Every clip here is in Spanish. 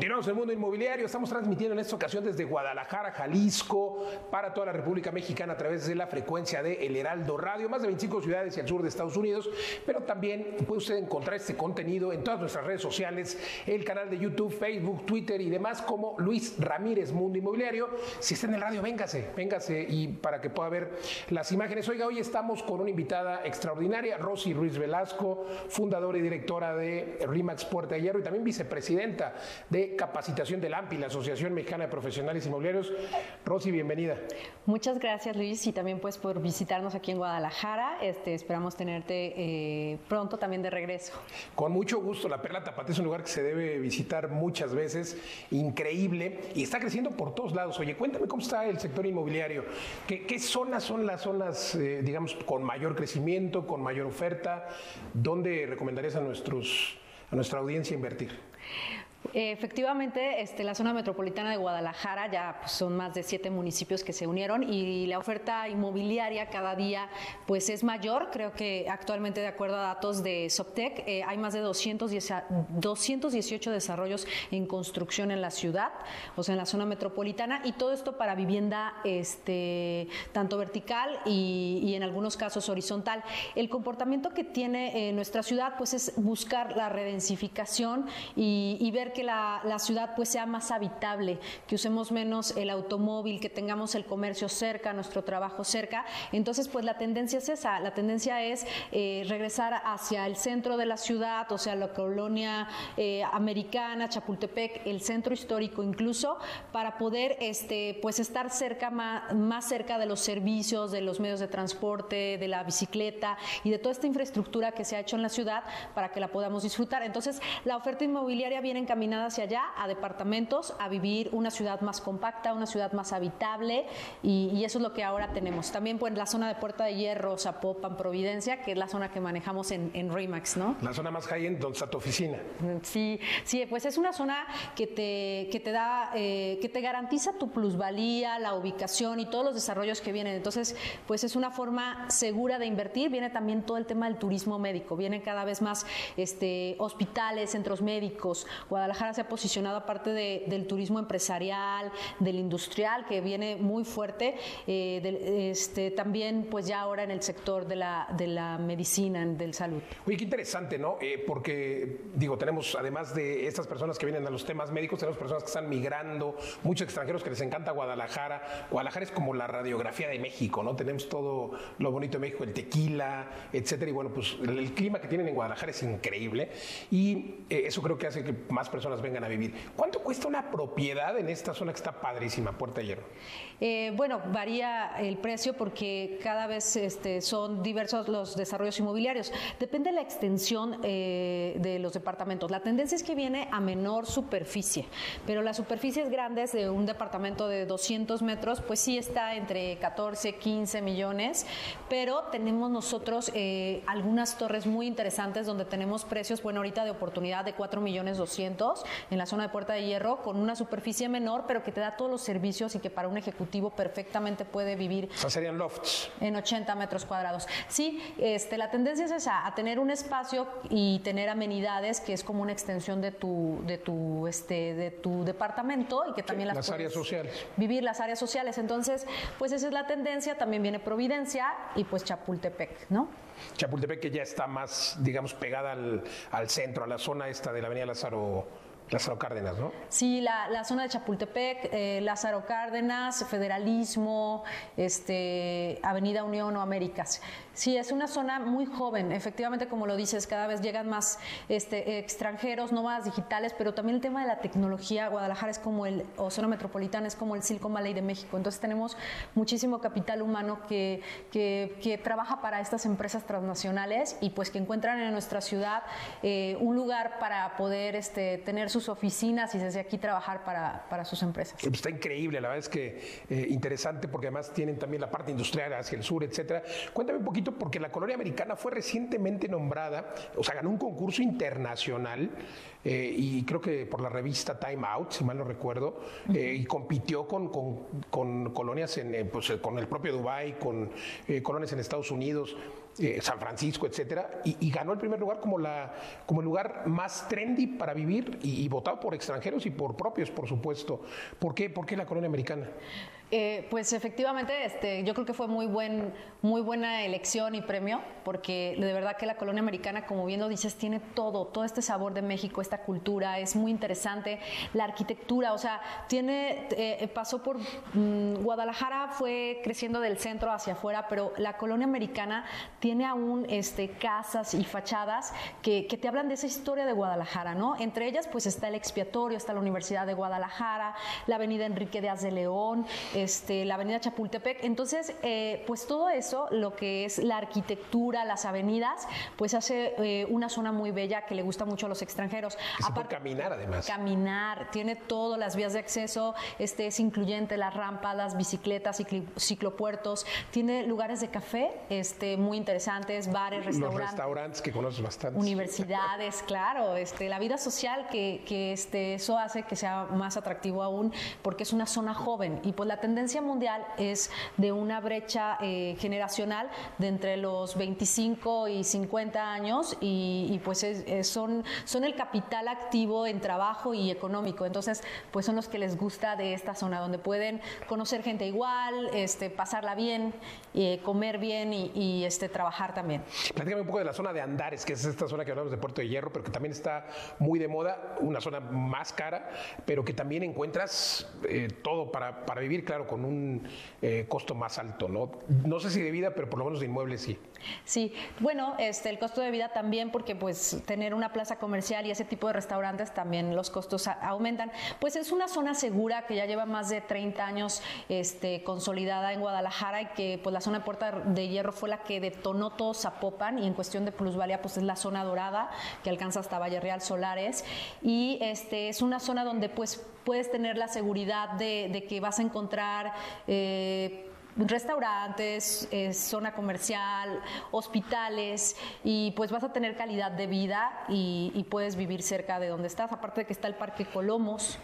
Continuamos el mundo inmobiliario. Estamos transmitiendo en esta ocasión desde Guadalajara, Jalisco, para toda la República Mexicana a través de la frecuencia de El Heraldo Radio, más de 25 ciudades y al sur de Estados Unidos. Pero también puede usted encontrar este contenido en todas nuestras redes sociales, el canal de YouTube, Facebook, Twitter y demás, como Luis Ramírez Mundo Inmobiliario. Si está en el radio, véngase, véngase y para que pueda ver las imágenes. Oiga, hoy estamos con una invitada extraordinaria, Rosy Ruiz Velasco, fundadora y directora de RIMAX Puerta de Hierro y también vicepresidenta de capacitación del AMPI, la Asociación Mexicana de Profesionales Inmobiliarios. Rosy, bienvenida. Muchas gracias, Luis, y también pues por visitarnos aquí en Guadalajara. Este, esperamos tenerte eh, pronto también de regreso. Con mucho gusto. La Perla Tapate es un lugar que se debe visitar muchas veces, increíble, y está creciendo por todos lados. Oye, cuéntame cómo está el sector inmobiliario. ¿Qué, zonas son las zonas, eh, digamos, con mayor crecimiento, con mayor oferta? ¿Dónde recomendarías a nuestros a nuestra audiencia invertir? Efectivamente, este, la zona metropolitana de Guadalajara ya pues, son más de siete municipios que se unieron y la oferta inmobiliaria cada día pues es mayor. Creo que actualmente, de acuerdo a datos de Soptec, eh, hay más de 210, 218 desarrollos en construcción en la ciudad, o sea, en la zona metropolitana, y todo esto para vivienda este, tanto vertical y, en algunos casos horizontal. El comportamiento que tiene eh, nuestra ciudad pues es buscar la redensificación y, y ver que la, ciudad pues sea más habitable, que usemos menos el automóvil, que tengamos el comercio cerca, nuestro trabajo cerca. Entonces, pues la tendencia es esa, la tendencia es eh, regresar hacia el centro de la ciudad, o sea, la colonia eh, americana, Chapultepec, el centro histórico incluso, para poder este, pues estar cerca, más, más cerca de los servicios, de los medios de transporte, de la bicicleta y de toda esta infraestructura que se ha hecho en la ciudad para que la podamos disfrutar. Entonces, la oferta inmobiliaria viene encaminada hacia allá, a departamentos, a vivir una ciudad más compacta, una ciudad más habitable y, eso es lo que ahora tenemos. También pues la zona de Puerta de Hierro, Zapopan, Providencia, que es la zona que manejamos en, en Remax, ¿no? La zona más high-end donde está tu oficina. Sí, sí, pues es una zona que te, que te da, eh, que te garantiza tu plusvalía, la ubicación y todos los desarrollos que vienen. Entonces, pues es una forma segura de invertir. Viene también todo el tema del turismo médico. Vienen cada vez más este, hospitales, centros médicos. Guadalajara se ha posicionado aparte del turismo empresarial, del industrial, que viene muy fuerte, eh, este, también pues ya ahora en el sector de la, de la medicina, del salud. Oye, qué interesante, ¿no? Eh, porque, digo, tenemos, además de estas personas que vienen a los temas médicos, tenemos personas que están migrando, muchos extranjeros que les encanta Guadalajara. Guadalajara es como la radiografía de México, ¿no? Tenemos todo lo bonito de México, el tequila, etcétera. Y bueno, pues el, clima que tienen en Guadalajara es increíble. Y eh, eso creo que hace que más personas vengan a vivir. ¿Cuánto cuesta una propiedad en esta zona que está padrísima, Puerta Hierro? Eh, bueno, varía el precio porque cada vez este, son diversos los desarrollos inmobiliarios. Depende de la extensión eh, de los departamentos. La tendencia es que viene a menor superficie, pero las superficies grandes de un departamento de 200 metros, pues sí está entre 14, 15 millones, pero tenemos nosotros eh, algunas torres muy interesantes donde tenemos precios, bueno, ahorita de oportunidad de 4 millones 200 en la zona de Puerta de Hierro con una superficie menor, pero que te da todos los servicios y que para un ejecutivo perfectamente puede vivir. O sea, serían lofts. En 80 metros cuadrados. Sí, este, la tendencia es esa, a tener un espacio y tener amenidades que es como una extensión de tu, de tu, este, de tu departamento y que también las, las áreas sociales. Vivir las áreas sociales. Entonces, pues esa es la tendencia. También viene Providencia y pues Chapultepec, ¿no? Chapultepec que ya está más, digamos, pegada al, al centro, a la zona esta de la Avenida Lázaro Lázaro Cárdenas, ¿no? Sí, la, zona de Chapultepec, eh, Lázaro Cárdenas, Federalismo, este, Avenida Unión o Américas. Sí, es una zona muy joven, efectivamente, como lo dices, cada vez llegan más este, extranjeros, nómadas digitales, pero también el tema de la tecnología. Guadalajara es como el, o zona metropolitana es como el Silicon Valley de México. Entonces tenemos muchísimo capital humano que, que, trabaja para estas empresas transnacionales y pues que encuentran en nuestra ciudad eh, un lugar para poder este, tener sus oficinas y desde aquí trabajar para, para sus empresas. Está increíble, la verdad es que eh, interesante porque además tienen también la parte industrial hacia el sur, etcétera. Cuéntame un poquito porque la colonia americana fue recientemente nombrada, o sea, ganó un concurso internacional eh, y creo que por la revista Time Out, si mal no recuerdo, eh, y compitió con, con, con colonias en, pues, con el propio Dubai, con colonias en Estados Unidos. eh, San Francisco, etcétera, y, ganó el primer lugar como, la, como el lugar más trendy para vivir y, votado por extranjeros y por propios, por supuesto. ¿Por qué, ¿Por qué la colonia americana? Eh, pues efectivamente, este, yo creo que fue muy, buen, muy buena elección y premio, porque de verdad que la colonia americana, como bien lo dices, tiene todo, todo este sabor de México, esta cultura, es muy interesante, la arquitectura, o sea, tiene, eh, pasó por mm, Guadalajara, fue creciendo del centro hacia afuera, pero la colonia americana tiene aún este, casas y fachadas que, que te hablan de esa historia de Guadalajara, ¿no? Entre ellas, pues está el expiatorio, está la Universidad de Guadalajara, la Avenida Enrique de de León, este, la avenida Chapultepec. Entonces, eh, pues todo eso, lo que es la arquitectura, las avenidas, pues hace eh, una zona muy bella que le gusta mucho a los extranjeros. Aparte, caminar además. Caminar, tiene todas las vías de acceso, este es incluyente las rampas, las bicicletas, ciclopuertos, tiene lugares de café este, muy interesantes, bares, restaurantes. Los restaurantes que conoces bastante. Universidades, claro, este, la vida social que, que este, eso hace que sea más atractivo aún porque es una zona joven y pues la tendencia mundial es de una brecha eh, generacional de entre los 25 y 50 años y, pues son, son el capital activo en trabajo y económico. Entonces, pues son los que les gusta de esta zona, donde pueden conocer gente igual, este, pasarla bien, eh, comer bien y, este, trabajar también. Platícame un poco de la zona de Andares, que es esta zona que hablamos de Puerto de Hierro, pero que también está muy de moda, una zona más cara, pero que también encuentras eh, todo para, para vivir, claro con un eh, costo más alto, ¿no? No sé si de vida, pero por lo menos de inmuebles sí. Sí, bueno, este, el costo de vida también, porque pues tener una plaza comercial y ese tipo de restaurantes también los costos aumentan. Pues es una zona segura que ya lleva más de 30 años este, consolidada en Guadalajara y que pues la zona de Puerta de Hierro fue la que detonó todo Zapopan y en cuestión de plusvalía pues es la zona dorada que alcanza hasta Valle Solares y este, es una zona donde pues puedes tener la seguridad de, que vas a encontrar... Eh, restaurantes, eh, zona comercial, hospitales y pues vas a tener calidad de vida y, y, puedes vivir cerca de donde estás. Aparte de que está el Parque Colomos,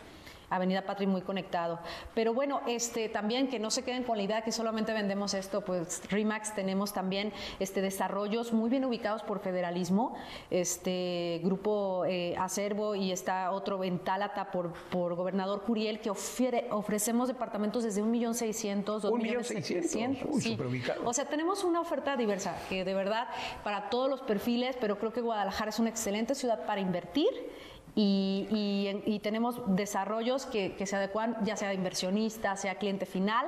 Avenida Patri muy conectado. Pero bueno, este también que no se queden con la idea que solamente vendemos esto, pues Remax tenemos también este desarrollos muy bien ubicados por federalismo, este grupo eh, Acervo y está otro Ventálata por, por gobernador Curiel que ofrecemos departamentos desde un millón seiscientos, dos millones seiscientos, sí. O sea, tenemos una oferta diversa que de verdad para todos los perfiles, pero creo que Guadalajara es una excelente ciudad para invertir y, tenemos desarrollos que, se adecuan ya sea inversionista, sea cliente final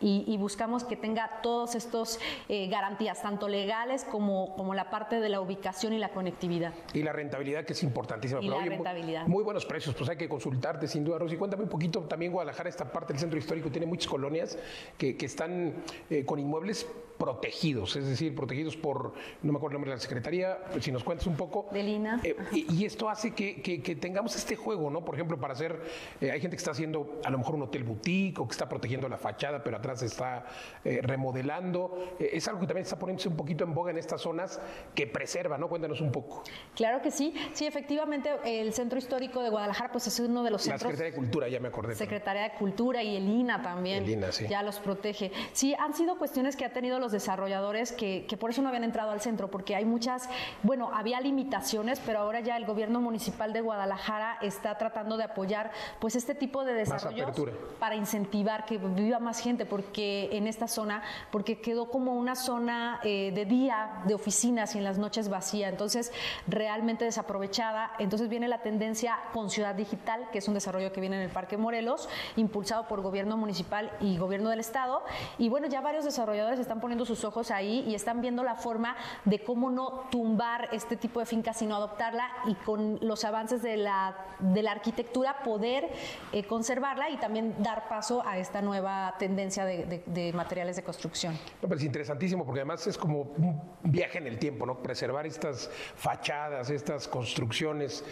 y, buscamos que tenga todos estos eh, garantías, tanto legales como, como la parte de la ubicación y la conectividad. Y la rentabilidad que es importantísima. Y la rentabilidad. Muy, buenos precios, pues hay que consultarte sin duda, Rosy. Cuéntame un poquito, también Guadalajara, esta parte del centro histórico, tiene muchas colonias que, están eh, con inmuebles protegidos, es decir, protegidos por, no me acuerdo el nombre de la Secretaría, si nos cuentas un poco. De Lina. Eh, y, esto hace que, que, tengamos este juego, ¿no? Por ejemplo, para hacer, eh, hay gente que está haciendo a lo mejor un hotel boutique o que está protegiendo la fachada, pero atrás está eh, remodelando. es algo que también está poniéndose un poquito en boga en estas zonas que preserva, ¿no? Cuéntanos un poco. Claro que sí, sí, efectivamente, el Centro Histórico de Guadalajara, pues es uno de los centros. La Secretaría de Cultura, ya me acordé. Secretaría de Cultura y el INA también. El INA, sí. Ya los protege. Sí, han sido cuestiones que ha tenido los desarrolladores que, por eso no habían entrado al centro, porque hay muchas, bueno, había limitaciones, pero ahora ya el gobierno municipal de Guadalajara está tratando de apoyar pues este tipo de desarrollos para incentivar que viva más gente, porque en esta zona, porque quedó como una zona eh, de día de oficinas y en las noches vacía, entonces realmente desaprovechada. Entonces viene la tendencia con Ciudad Digital, que es un desarrollo que viene en el Parque Morelos, impulsado por gobierno municipal y gobierno del estado, y bueno, ya varios desarrolladores están poniendo sus ojos ahí y están viendo la forma de cómo no tumbar este tipo de fincas, sino adoptarla y con los avances de la, de la arquitectura poder eh, conservarla y también dar paso a esta nueva tendencia de, materiales de construcción. es interesantísimo porque además es como un viaje en el tiempo, ¿no? Preservar estas fachadas, estas construcciones.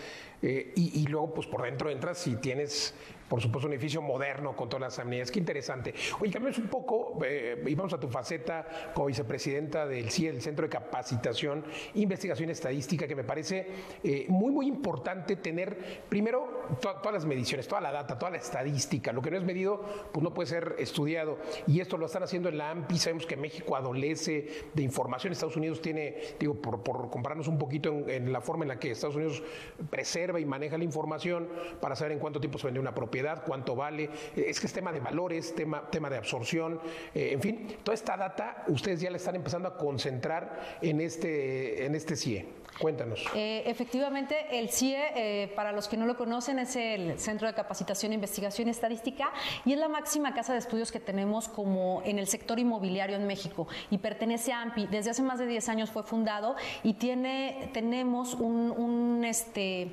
Eh, y, luego, pues por dentro entras y tienes por supuesto, un edificio moderno con todas las amenidades. Qué interesante. Oye, cambiamos un poco eh, y vamos a tu faceta como vicepresidenta del CIE, el Centro de Capacitación, Investigación Estadística, que me parece eh, muy, muy importante tener, primero, todas las mediciones, toda la data, toda la estadística. Lo que no es medido, pues no puede ser estudiado. Y esto lo están haciendo en la AMPI. Sabemos que México adolece de información. Estados Unidos tiene, digo, por, por compararnos un poquito en, en la forma en la que Estados Unidos y maneja la información para saber en cuánto tiempo se vende una propiedad, cuánto vale. Es que es tema de valores, tema, tema de absorción, eh, en fin, toda esta data ustedes ya la están empezando a concentrar en este, en este CIE. Cuéntanos. Eh, efectivamente, el CIE, eh, para los que no lo conocen, es el Centro de Capacitación, Investigación y Estadística y es la máxima casa de estudios que tenemos como en el sector inmobiliario en México y pertenece a AMPI. Desde hace más de 10 años fue fundado y tiene, tenemos un, un este,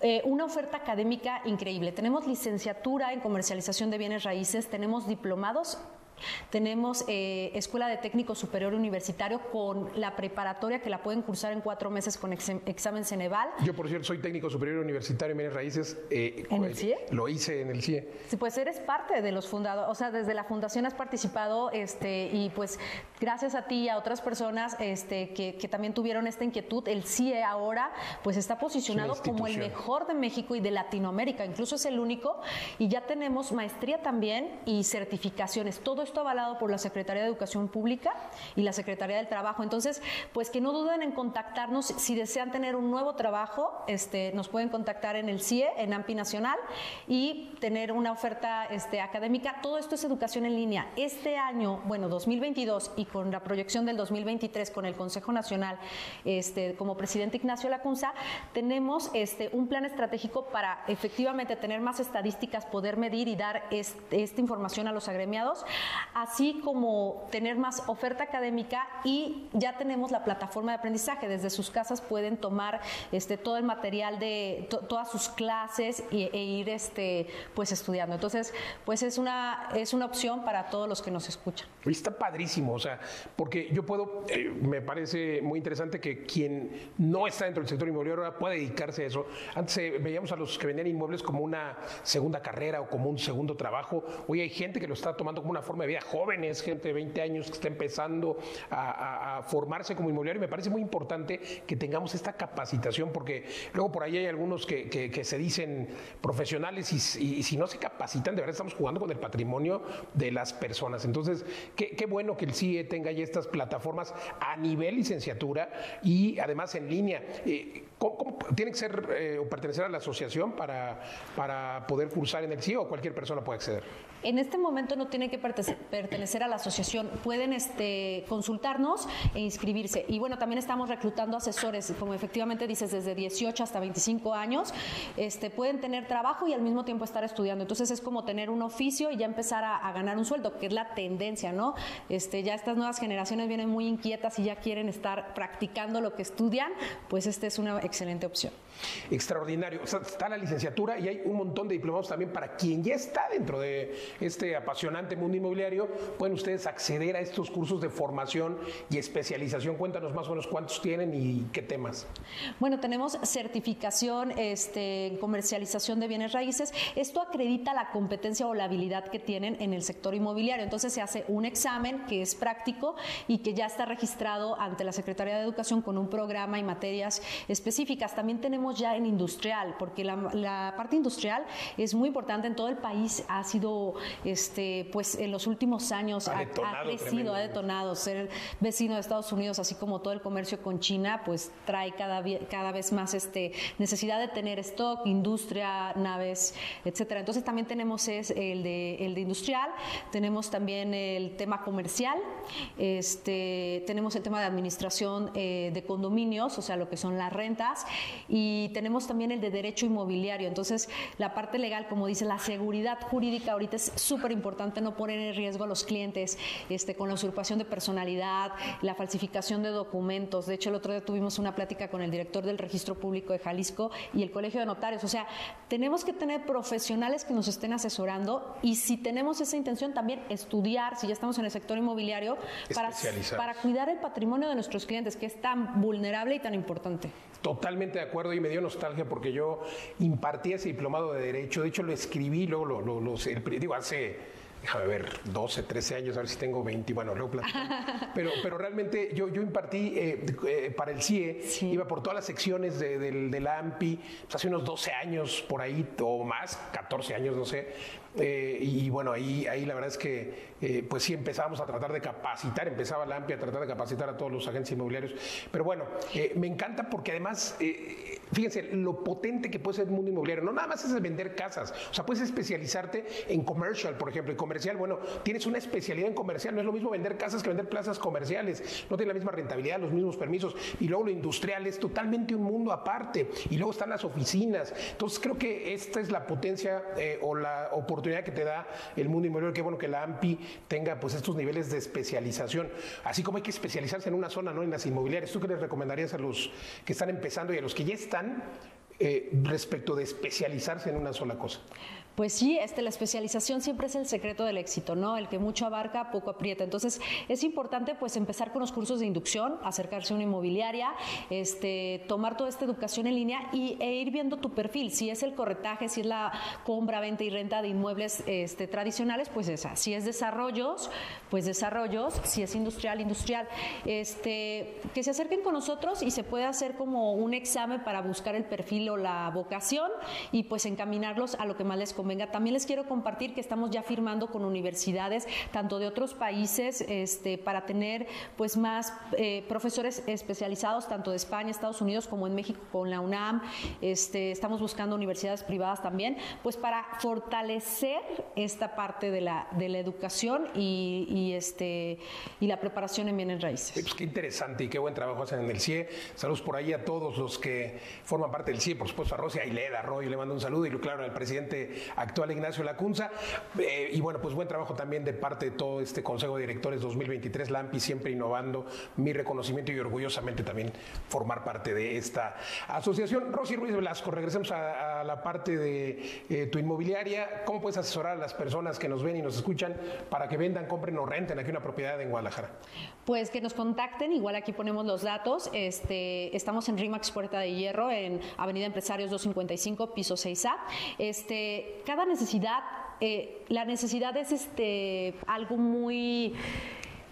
eh, una oferta académica increíble. Tenemos licenciatura en comercialización de bienes raíces, tenemos diplomados tenemos eh, Escuela de Técnico Superior Universitario con la preparatoria que la pueden cursar en cuatro meses con examen Ceneval. Yo, por cierto, soy técnico superior universitario en bienes raíces. Eh, ¿En el CIE? Lo hice en el CIE. Sí, pues eres parte de los fundadores, o sea, desde la fundación has participado este, y pues gracias a ti y a otras personas este, que, que también tuvieron esta inquietud, el CIE ahora pues está posicionado como el mejor de México y de Latinoamérica, incluso es el único y ya tenemos maestría también y certificaciones. Todo avalado por la Secretaría de Educación Pública y la Secretaría del Trabajo. Entonces, pues que no duden en contactarnos si desean tener un nuevo trabajo, este, nos pueden contactar en el CIE, en AMPI Nacional y tener una oferta este, académica. Todo esto es educación en línea. Este año, bueno, 2022 y con la proyección del 2023 con el Consejo Nacional, este, como presidente Ignacio Lacunza, tenemos este, un plan estratégico para efectivamente tener más estadísticas, poder medir y dar esta información a los agremiados así como tener más oferta académica y ya tenemos la plataforma de aprendizaje. Desde sus casas pueden tomar este, todo el material de todas sus clases e, ir este, pues, estudiando. Entonces, pues es una, es una opción para todos los que nos escuchan. Está padrísimo, o sea, porque yo puedo, eh, me parece muy interesante que quien no está dentro del sector inmobiliario ahora pueda dedicarse a eso. Antes eh, veíamos a los que vendían inmuebles como una segunda carrera o como un segundo trabajo. Hoy hay gente que lo está tomando como una forma de jóvenes, gente de 20 años que está empezando a, formarse como inmobiliario. Y me parece muy importante que tengamos esta capacitación, porque luego por ahí hay algunos que, se dicen profesionales y, si no se capacitan, de verdad estamos jugando con el patrimonio de las personas. Entonces, qué, bueno que el CIE tenga ya estas plataformas a nivel licenciatura y además en línea. Eh, ¿Cómo, tiene que ser eh, o pertenecer a la asociación para, para poder cursar en el CIE o cualquier persona puede acceder? En este momento no tiene que pertenecer a la asociación, pueden este, consultarnos e inscribirse. Y bueno, también estamos reclutando asesores, como efectivamente dices, desde 18 hasta 25 años, este, pueden tener trabajo y al mismo tiempo estar estudiando. Entonces es como tener un oficio y ya empezar a, ganar un sueldo, que es la tendencia, ¿no? Este, ya estas nuevas generaciones vienen muy inquietas y ya quieren estar practicando lo que estudian, pues esta es una excelente opción. Extraordinario. está la licenciatura y hay un montón de diplomados también para quien ya está dentro de este apasionante mundo inmobiliario. Pueden ustedes acceder a estos cursos de formación y especialización. Cuéntanos más o menos cuántos tienen y qué temas. Bueno, tenemos certificación este, en comercialización de bienes raíces. Esto acredita la competencia o la habilidad que tienen en el sector inmobiliario. Entonces se hace un examen que es práctico y que ya está registrado ante la Secretaría de Educación con un programa y materias específicas. También tenemos ya en industrial, porque la, parte industrial es muy importante en todo el país, ha sido, este, pues en los últimos años ha, crecido, ha detonado. Ser vecino de Estados Unidos, así como todo el comercio con China, pues trae cada, cada vez más este, necesidad de tener stock, industria, naves, etcétera. Entonces también tenemos es el de, el de industrial, tenemos también el tema comercial, este, tenemos el tema de administración eh, de condominios, o sea, lo que son las rentas, y y tenemos también el de derecho inmobiliario. Entonces, la parte legal, como dice, la seguridad jurídica ahorita es súper importante no poner en riesgo a los clientes este, con la usurpación de personalidad, la falsificación de documentos. De hecho, el otro día tuvimos una plática con el director del Registro Público de Jalisco y el Colegio de Notarios. O sea, tenemos que tener profesionales que nos estén asesorando y si tenemos esa intención también estudiar, si ya estamos en el sector inmobiliario, para, para cuidar el patrimonio de nuestros clientes, que es tan vulnerable y tan importante. Totalmente de acuerdo y me dio nostalgia porque yo impartí ese diplomado de Derecho. De hecho, lo escribí, luego lo, lo, lo digo, hace déjame ver, 12, 13 años, a ver si tengo 20, bueno, luego Pero, pero realmente yo, yo impartí eh, eh, para el CIE, iba por todas las secciones de, la AMPI, pues hace unos 12 años por ahí, o más, 14 años, no sé. Eh, y, bueno, ahí, ahí la verdad es que pues sí empezábamos a tratar de capacitar, empezaba la AMPI a tratar de capacitar a todos los agentes inmobiliarios. Pero bueno, me encanta porque además, fíjense, lo potente que puede ser el mundo inmobiliario, no nada más es vender casas, o sea, puedes especializarte en commercial, por ejemplo, comercial, bueno, tienes una especialidad en comercial, no es lo mismo vender casas que vender plazas comerciales, no tiene la misma rentabilidad, los mismos permisos, y luego lo industrial es totalmente un mundo aparte, y luego están las oficinas. Entonces creo que esta es la potencia eh, o la oportunidad que te da el mundo inmobiliario, que bueno que la AMPI tenga pues estos niveles de especialización, así como hay que especializarse en una zona, no en las inmobiliarias. ¿Tú qué les recomendarías a los que están empezando y a los que ya están eh, respecto de especializarse en una sola cosa? Pues sí, este, la especialización siempre es el secreto del éxito, ¿no? El que mucho abarca, poco aprieta. Entonces, es importante pues empezar con los cursos de inducción, acercarse a una inmobiliaria, este, tomar toda esta educación en línea y, e ir viendo tu perfil. Si es el corretaje, si es la compra, venta y renta de inmuebles este, tradicionales, pues esa. Si es desarrollos, pues desarrollos. Si es industrial, industrial. Este, que se acerquen con nosotros y se puede hacer como un examen para buscar el perfil o la vocación y pues encaminarlos a lo que más les conviene Venga, También les quiero compartir que estamos ya firmando con universidades, tanto de otros países, este, para tener pues más eh, profesores especializados, tanto de España, Estados Unidos, como en México con la UNAM. Este, estamos buscando universidades privadas también, pues para fortalecer esta parte de la, de la educación y, este, y la preparación en bienes raíces. Pues qué interesante y qué buen trabajo hacen en el CIE. Saludos por ahí a todos los que forman parte del CIE, por supuesto a Rosy Aileda, Roy, le mando un saludo y claro al presidente actual Ignacio Lacunza. Eh, y bueno, pues buen trabajo también de parte de todo este Consejo de Directores 2023, LAMPI siempre innovando, mi reconocimiento y orgullosamente también formar parte de esta asociación. Rosy Ruiz Velasco, regresemos a, la parte de eh, tu inmobiliaria. ¿Cómo puedes asesorar a las personas que nos ven y nos escuchan para que vendan, compren o renten aquí una propiedad en Guadalajara? Pues que nos contacten, igual aquí ponemos los datos. Este, estamos en RIMAX Puerta de Hierro, en Avenida Empresarios 255, piso 6A. Este, cada necesidad, eh, la necesidad es este, algo muy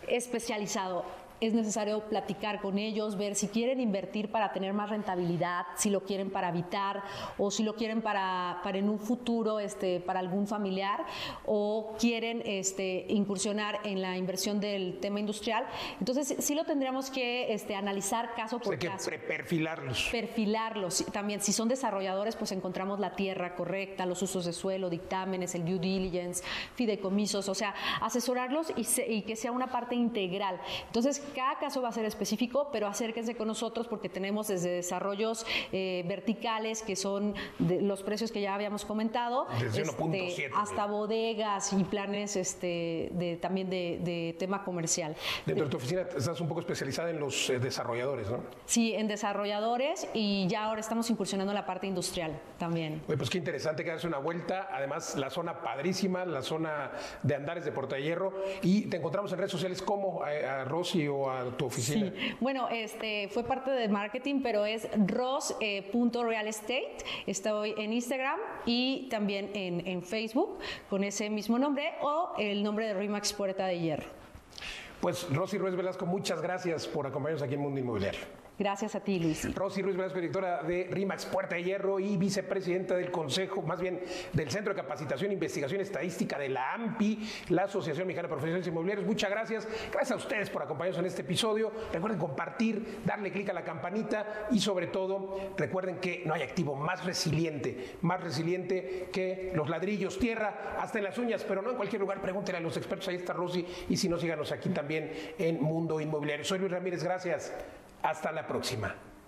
especializado es necesario platicar con ellos, ver si quieren invertir para tener más rentabilidad, si lo quieren para habitar o si lo quieren para, para en un futuro este, para algún familiar o quieren este, incursionar en la inversión del tema industrial. Entonces sí lo tendríamos que este, analizar caso por caso. Que perfilarlos. Perfilarlos. También si son desarrolladores, pues encontramos la tierra correcta, los usos de suelo, dictámenes, el due diligence, fideicomisos, o sea, asesorarlos y, y que sea una parte integral. Entonces, cada caso va a ser específico, pero acérquense con nosotros porque tenemos desde desarrollos eh, verticales, que son los precios que ya habíamos comentado, este, hasta bodegas y planes este, de, también de, tema comercial. Dentro de tu oficina estás un poco especializada en los eh, desarrolladores, ¿no? Sí, en desarrolladores y ya ahora estamos incursionando en la parte industrial también. pues qué interesante que una vuelta. Además, la zona padrísima, la zona de Andares de Porta de Hierro. Y te encontramos en redes sociales como a, eh, a Rosy o a tu oficina? Sí. Bueno, este fue parte de marketing, pero es ros.realestate. Eh, Estoy en Instagram y también en, en Facebook con ese mismo nombre o el nombre de Rimax Puerta de Hierro. Pues Rosy Ruiz Velasco, muchas gracias por acompañarnos aquí en Mundo Inmobiliario. Gracias a ti, Luis. Rosy Ruiz Velasco, directora de RIMAX Puerta de Hierro y vicepresidenta del Consejo, más bien del Centro de Capacitación e Investigación Estadística de la AMPI, la Asociación Mexicana de Profesionales Inmobiliarios. Muchas gracias. Gracias a ustedes por acompañarnos en este episodio. Recuerden compartir, darle clic a la campanita y sobre todo recuerden que no hay activo más resiliente, más resiliente que los ladrillos, tierra, hasta en las uñas, pero no en cualquier lugar. Pregúntenle a los expertos. Ahí está Rosy y si no, síganos aquí también en Mundo Inmobiliario. Soy Luis Ramírez. Gracias. Hasta la próxima.